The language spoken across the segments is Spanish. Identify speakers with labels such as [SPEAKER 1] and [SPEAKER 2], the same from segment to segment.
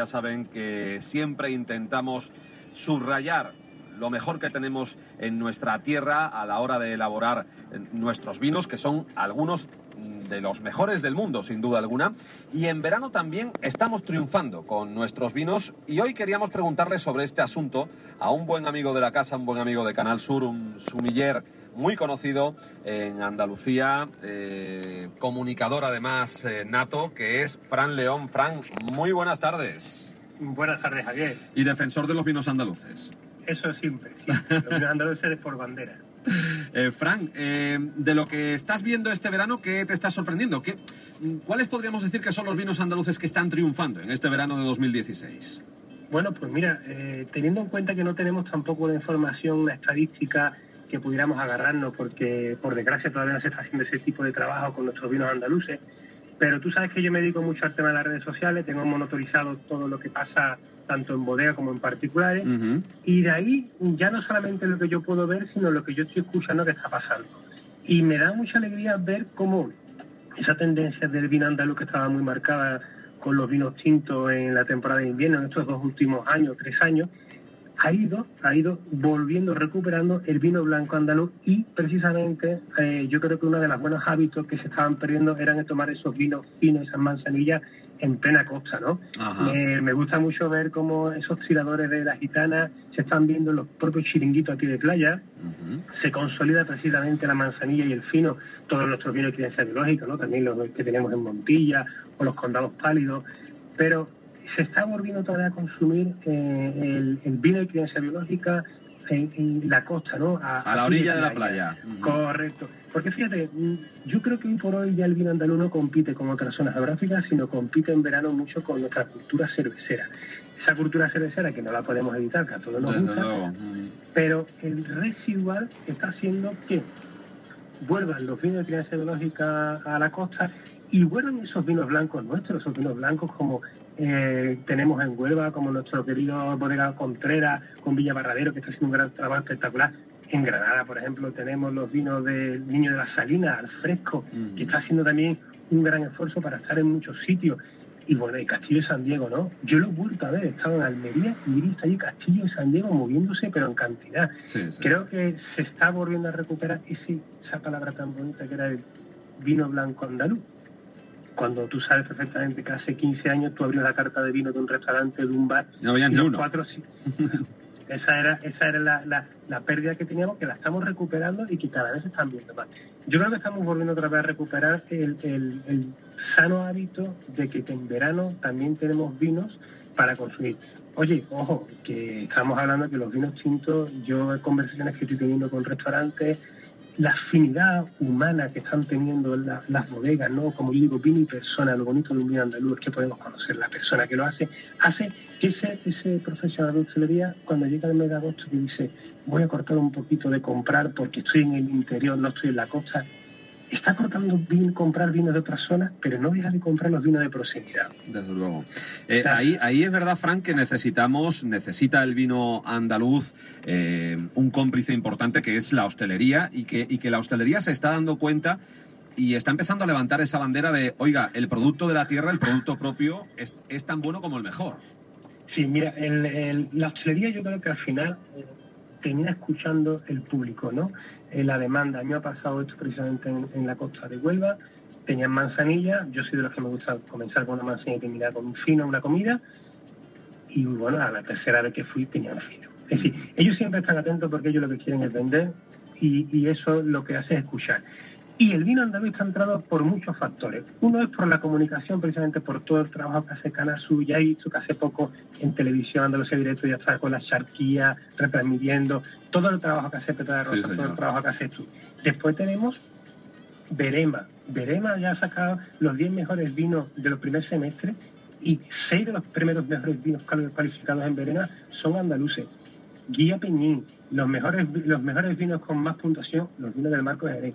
[SPEAKER 1] Ya saben que siempre intentamos subrayar lo mejor que tenemos en nuestra tierra a la hora de elaborar nuestros vinos, que son algunos de los mejores del mundo, sin duda alguna. Y en verano también estamos triunfando con nuestros vinos y hoy queríamos preguntarle sobre este asunto a un buen amigo de la casa, un buen amigo de Canal Sur, un sumiller muy conocido en Andalucía, eh, comunicador además eh, nato, que es Fran León. Fran, muy buenas tardes.
[SPEAKER 2] Buenas tardes, Javier.
[SPEAKER 1] Y defensor de los vinos andaluces.
[SPEAKER 2] Eso siempre, sí. Los vinos andaluces por bandera.
[SPEAKER 1] Eh, Fran, eh, de lo que estás viendo este verano, ¿qué te está sorprendiendo? ¿Qué, ¿Cuáles podríamos decir que son los vinos andaluces que están triunfando en este verano de 2016?
[SPEAKER 2] Bueno, pues mira, eh, teniendo en cuenta que no tenemos tampoco la información, estadística que pudiéramos agarrarnos, porque por desgracia todavía no se está haciendo ese tipo de trabajo con nuestros vinos andaluces, pero tú sabes que yo me dedico mucho al tema de las redes sociales, tengo monitorizado todo lo que pasa tanto en bodega como en particulares, y de ahí ya no solamente lo que yo puedo ver, sino lo que yo estoy escuchando que está pasando. Y me da mucha alegría ver cómo esa tendencia del vino andaluz que estaba muy marcada con los vinos tintos en la temporada de invierno, en estos dos últimos años, tres años, ha ido, ha ido volviendo, recuperando el vino blanco andaluz y precisamente eh, yo creo que uno de los buenos hábitos que se estaban perdiendo eran tomar esos vinos finos, esas manzanillas en plena costa, ¿no? me gusta mucho ver cómo esos tiradores de la gitana se están viendo en los propios chiringuitos aquí de playa, se consolida precisamente la manzanilla y el fino, todos nuestros vinos de crianza biológica, ¿no? También los que tenemos en Montilla o los condados pálidos, pero se está volviendo todavía a consumir eh, el, vino de crianza biológica en, la costa, ¿no?
[SPEAKER 1] A, la orilla de la playa.
[SPEAKER 2] Correcto. Porque fíjate, yo creo que hoy por hoy ya el vino andaluz no compite con otras zonas geográficas, sino compite en verano mucho con nuestra cultura cervecera. Esa cultura cervecera que no la podemos evitar, que a todos nos gusta, pero el residual está haciendo que vuelvan los vinos de crianza biológica a la costa y vuelvan esos vinos blancos nuestros, esos vinos blancos como eh, tenemos en Huelva, como nuestro querido bodega Contreras, con Villa Barradero, que está haciendo un gran trabajo espectacular. En Granada, por ejemplo, tenemos los vinos del Niño de la Salina, al fresco, que está haciendo también un gran esfuerzo para estar en muchos sitios. Y bueno, y Castillo y San Diego, ¿no? Yo lo he vuelto a ver, he estado en Almería y he visto allí Castillo y San Diego moviéndose, pero en cantidad. Creo que se está volviendo a recuperar esa palabra tan bonita que era el vino blanco andaluz cuando tú sabes perfectamente que hace 15 años tú abrías la carta de vino de un restaurante, de un bar.
[SPEAKER 1] No había ni uno.
[SPEAKER 2] Cuatro, esa era, esa era la, la, pérdida que teníamos, que la estamos recuperando y que cada vez se están viendo más. Yo creo que estamos volviendo otra vez a recuperar el, el, sano hábito de que en verano también tenemos vinos para consumir. Oye, ojo, que estamos hablando de que los vinos tintos, yo en conversaciones que estoy teniendo con restaurantes, la afinidad humana que están teniendo las bodegas, ¿no? Como yo digo, vino persona, lo bonito de un vino andaluz que podemos conocer la persona que lo hace, hace que ese, ese profesional de hostelería, cuando llega el mes de agosto, que dice, voy a cortar un poquito de comprar porque estoy en el interior, no estoy en la costa, está cortando bien comprar vinos de otras zonas, pero no deja de comprar los vinos de proximidad.
[SPEAKER 1] Desde luego. Eh, ahí, ahí es verdad, Frank, que necesitamos, necesita el vino andaluz eh, un cómplice importante que es la hostelería y que, y que la hostelería se está dando cuenta y está empezando a levantar esa bandera de, oiga, el producto de la tierra, el producto propio, es, es tan bueno como el mejor.
[SPEAKER 2] Sí, mira, la hostelería yo creo que al final eh, termina escuchando el público, ¿no? en la demanda. A mí me ha pasado esto precisamente en, la costa de Huelva. Tenían manzanilla, yo soy de los que me gusta comenzar con una manzanilla y terminar con un fino, una comida. Y bueno, a la tercera vez que fui tenían fino. Es decir, ellos siempre están atentos porque ellos lo que quieren es vender y, y eso lo que hace es escuchar. Y el vino andaluz está entrado por muchos factores. Uno es por la comunicación, precisamente por todo el trabajo que hace Canasu. Ya visto que hace poco en televisión, Andalucía Directo, ya está con la charquía, retransmitiendo. Todo el trabajo que hace Petra de Rosa, todo el trabajo que hace tú. Después tenemos Berema. Berema ya ha sacado los 10 mejores vinos de los primeros semestres y 6 de los primeros mejores vinos cualificados en Berema son andaluces. Guía Peñín, los mejores, los mejores vinos con más puntuación, los vinos del Marco de Jerez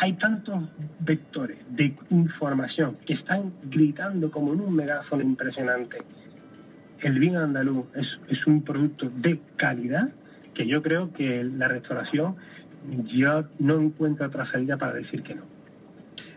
[SPEAKER 2] hay tantos vectores de información que están gritando como en un megáfono impresionante. El vino andaluz es, un producto de calidad que yo creo que la restauración ya no encuentra otra salida para decir que no.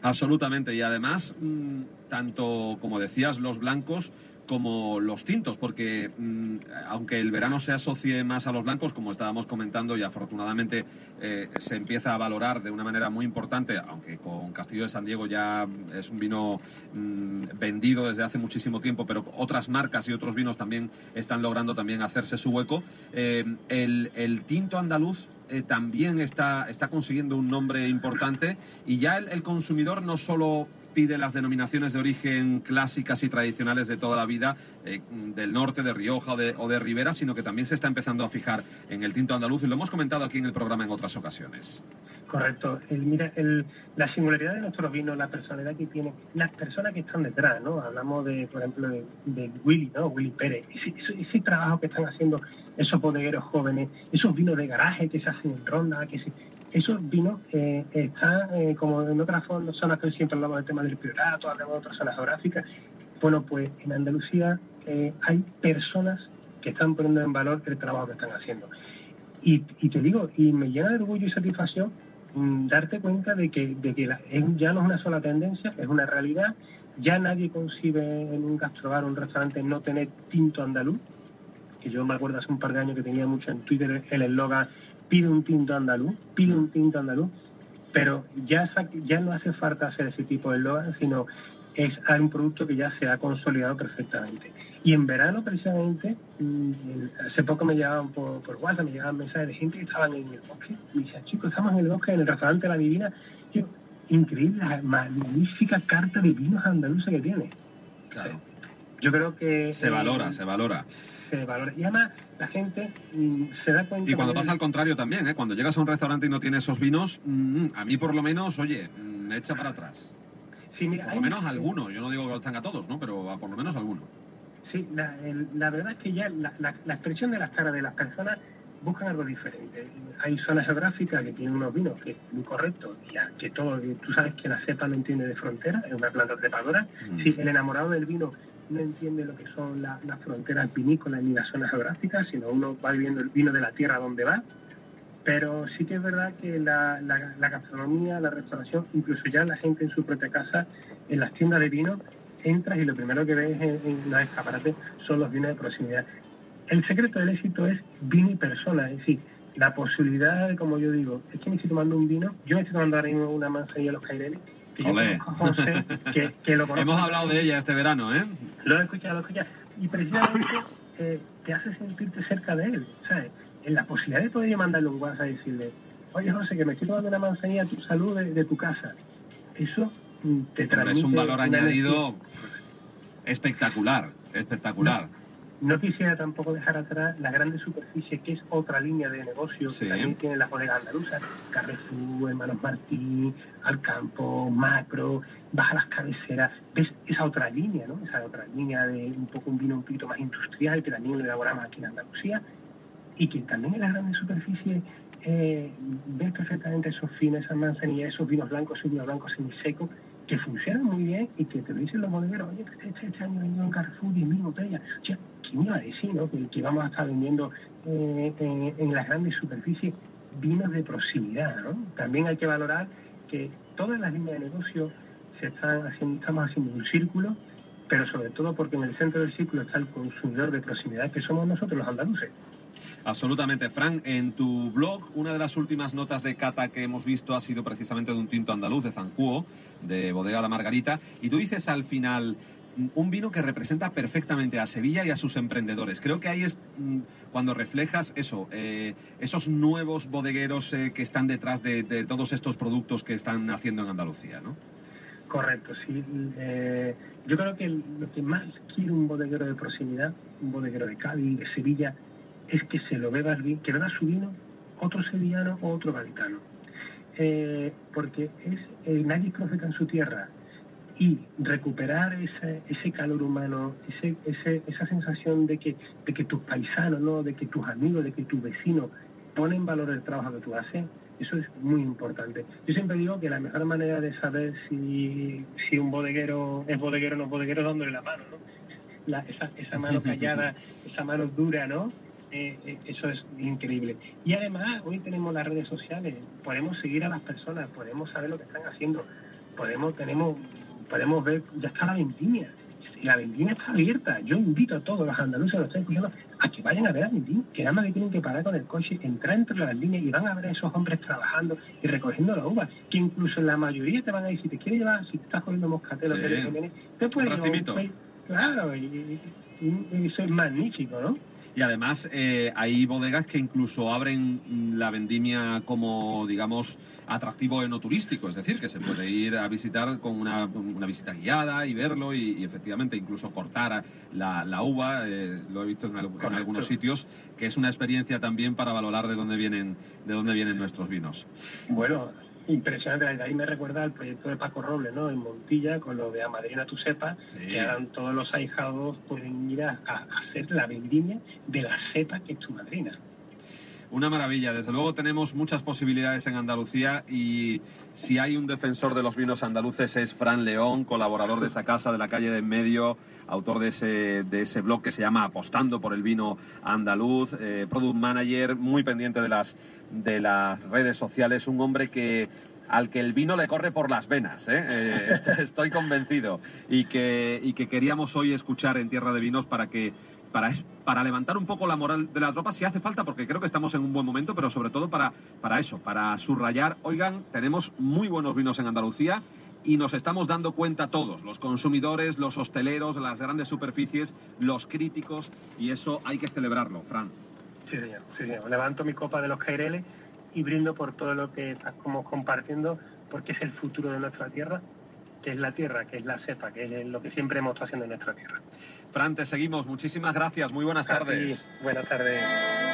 [SPEAKER 1] Absolutamente. Y además, mm, tanto como decías, los blancos como los tintos, porque mm, aunque el verano se asocie más a los blancos, como estábamos comentando, y afortunadamente eh, se empieza a valorar de una manera muy importante, aunque con Castillo de San Diego ya es un vino mm, vendido desde hace muchísimo tiempo, pero otras marcas y otros vinos también están logrando también hacerse su hueco, eh, el, tinto andaluz eh, también está, está consiguiendo un nombre importante y ya el, el consumidor no solo pide las denominaciones de origen clásicas y tradicionales de toda la vida, eh, del norte, de Rioja o de, Ribera, sino que también se está empezando a fijar en el tinto andaluz y lo hemos comentado aquí en el programa en otras ocasiones.
[SPEAKER 2] Correcto. mira, la singularidad de nuestros vinos, la personalidad que tiene, las personas que están detrás, ¿no? Hablamos de, por ejemplo, de, Willy, ¿no? Willy Pérez. Ese, trabajo que están haciendo esos bodegueros jóvenes, esos vinos de garaje que se hacen en ronda, que se, esos vinos eh, están, eh, como en otras zonas que siempre hablamos del tema del priorato, hablamos de otras zonas geográficas, bueno, pues en Andalucía eh, hay personas que están poniendo en valor el trabajo que están haciendo. Y, te digo, y me llena de orgullo y satisfacción mm, darte cuenta de que, de que ya no es una sola tendencia, es una realidad. Ya nadie concibe en un gastrobar o un restaurante no tener tinto andaluz, que yo me acuerdo hace un par de años que tenía mucho en Twitter el eslogan pide un tinto andaluz, pide un tinto andaluz, pero ya, ya no hace falta hacer ese tipo de eslogan, sino es un producto que ya se ha consolidado perfectamente. Y en verano, precisamente, mm, hace poco me llegaban por, por WhatsApp, me llegaban mensajes de gente que estaban en el bosque. Me decían, chicos, estamos en el bosque, en el restaurante La Divina. Yo, increíble, la magnífica carta de vinos andaluces que tiene.
[SPEAKER 1] Claro.
[SPEAKER 2] Yo creo que...
[SPEAKER 1] Se valora, se valora.
[SPEAKER 2] Se valora. Y además, la gente mm, se da cuenta.
[SPEAKER 1] Y cuando pasa al contrario también, ¿eh? cuando llegas a un restaurante y no tiene esos vinos, mm, a mí por lo menos, oye, mm, me echa para atrás.
[SPEAKER 2] Sí, mira,
[SPEAKER 1] por lo menos alguno, yo no digo que lo tenga todos, ¿no? Pero por lo menos alguno.
[SPEAKER 2] Sí, la, verdad es que ya la, expresión de las caras de las personas buscan algo diferente. Hay zonas geográficas que tienen unos vinos que es muy correctos, ya que todo, tú sabes que la cepa no entiende de frontera, es una planta trepadora. Sí, el enamorado del vino no entiende lo que son las fronteras vinícolas ni las zonas geográficas, sino uno va viviendo el vino de la tierra donde va. Pero sí que es verdad que la, gastronomía, la restauración, incluso ya la gente en su propia casa, en las tiendas de vino, entras y lo primero que ves en, en los escaparates son los vinos de proximidad. El secreto del éxito es vino y persona, es decir, la posibilidad de, como yo digo, es que me estoy tomando un vino, yo me estoy tomando ahora una manzanilla los caireles,
[SPEAKER 1] Hemos hablado de ella este verano, ¿eh?
[SPEAKER 2] Lo he escuchado, lo he escuchado. Y precisamente eh, te hace sentirte cerca de él, ¿sabes? En la posibilidad de poder mandarle un WhatsApp y decirle, oye José, que me estoy tomando una manzanilla a tu salud de, tu casa. Eso mm, te transmite...
[SPEAKER 1] Es un valor añadido espectacular, espectacular.
[SPEAKER 2] No quisiera tampoco dejar atrás la grande superficie, que es otra línea de negocio que también tiene las bodegas andaluzas, Carrefour, Hermanos Martín, Alcampo, Macro, baja las cabeceras, ves esa otra línea, ¿no? Esa otra línea de un poco un vino un poquito más industrial que también lo elaboramos aquí en Andalucía y que también en la grande superficie eh, ves perfectamente esos fines, esas manzanillas, esos vinos blancos, esos vinos blancos semisecos que funcionan muy bien y que te lo dicen los bodegueros, oye, que este, este año vendido en Carrefour 10.000 botellas. O sea, ¿quién iba a decir no? que, que, vamos a estar vendiendo eh, en, las grandes superficies vinos de proximidad? ¿no? También hay que valorar que todas las líneas de negocio se están haciendo, estamos haciendo un círculo, pero sobre todo porque en el centro del círculo está el consumidor de proximidad, que somos nosotros los andaluces.
[SPEAKER 1] Absolutamente. Fran, en tu blog, una de las últimas notas de cata que hemos visto ha sido precisamente de un tinto andaluz, de Zancuo, de Bodega La Margarita, y tú dices al final, un vino que representa perfectamente a Sevilla y a sus emprendedores. Creo que ahí es mm, cuando reflejas eso, eh, esos nuevos bodegueros eh, que están detrás de, todos estos productos que están haciendo en Andalucía, ¿no?
[SPEAKER 2] Correcto, sí. Eh, yo creo que lo que más quiere un bodeguero de proximidad, un bodeguero de Cádiz, de Sevilla, es que se lo beba bien, que beba su vino otro sevillano o otro gaditano. Eh, porque es eh, nadie profeta en su tierra y recuperar ese, ese calor humano, ese, ese, esa sensación de que, de que tus paisanos, ¿no? de que tus amigos, de que tus vecinos ponen en valor el trabajo que tú haces, eso es muy importante. Yo siempre digo que la mejor manera de saber si, si un bodeguero es bodeguero o no es bodeguero es dándole la mano, ¿no? La, esa, esa mano callada, esa mano dura, ¿no? Eh, eso es increíble. Y además, hoy tenemos las redes sociales, podemos seguir a las personas, podemos saber lo que están haciendo, podemos, tenemos, podemos ver, ya está la vendimia, la vendimia está abierta. Yo invito a todos los andaluces, los estoy escuchando, a que vayan a ver la vendimia, que nada más que tienen que parar con el coche, entrar entre las líneas y van a ver a esos hombres trabajando y recogiendo la uva, que incluso la mayoría te van a decir, si te quieres llevar, si te estás cogiendo moscatelo,
[SPEAKER 1] Sí.
[SPEAKER 2] te puedes llevar un- Claro, y, eso es magnífico, ¿no?
[SPEAKER 1] Y además eh, hay bodegas que incluso abren mm, la vendimia como, digamos, atractivo enoturístico, es decir, que se puede ir a visitar con una, una visita guiada y verlo y, y efectivamente incluso cortar la, la uva, eh, lo he visto en, al- en algunos sitios, que es una experiencia también para valorar de dónde vienen, de dónde vienen nuestros vinos.
[SPEAKER 2] Bueno, impresionante. Ahí me recuerda al proyecto de Paco Robles, ¿no? En Montilla, con lo de Amadrina tu cepa,
[SPEAKER 1] Sí.
[SPEAKER 2] que ahora todos los ahijados pueden ir a, a hacer la vendimia de la cepa que es tu madrina.
[SPEAKER 1] Una maravilla, desde luego tenemos muchas posibilidades en Andalucía y si hay un defensor de los vinos andaluces es Fran León, colaborador de esa casa de la calle de en medio, autor de ese, de ese blog que se llama Apostando por el vino andaluz, eh, product manager, muy pendiente de las, de las redes sociales, un hombre que al que el vino le corre por las venas, ¿eh? Eh, est- estoy convencido, y que, y que queríamos hoy escuchar en Tierra de Vinos para que para, para levantar un poco la moral de la tropa si hace falta, porque creo que estamos en un buen momento, pero sobre todo para, para eso, para subrayar, oigan, tenemos muy buenos vinos en Andalucía y nos estamos dando cuenta todos, los consumidores, los hosteleros, las grandes superficies, los críticos, y eso hay que celebrarlo, Fran.
[SPEAKER 2] Sí, señor. Sí, señor. Levanto mi copa de los Caireles y brindo por todo lo que estamos compartiendo, porque es el futuro de nuestra tierra, que es la tierra, que es la cepa, que es lo que siempre hemos estado haciendo en nuestra tierra.
[SPEAKER 1] Fran, te seguimos, muchísimas gracias, muy buenas tardes.
[SPEAKER 2] Así, buenas tardes.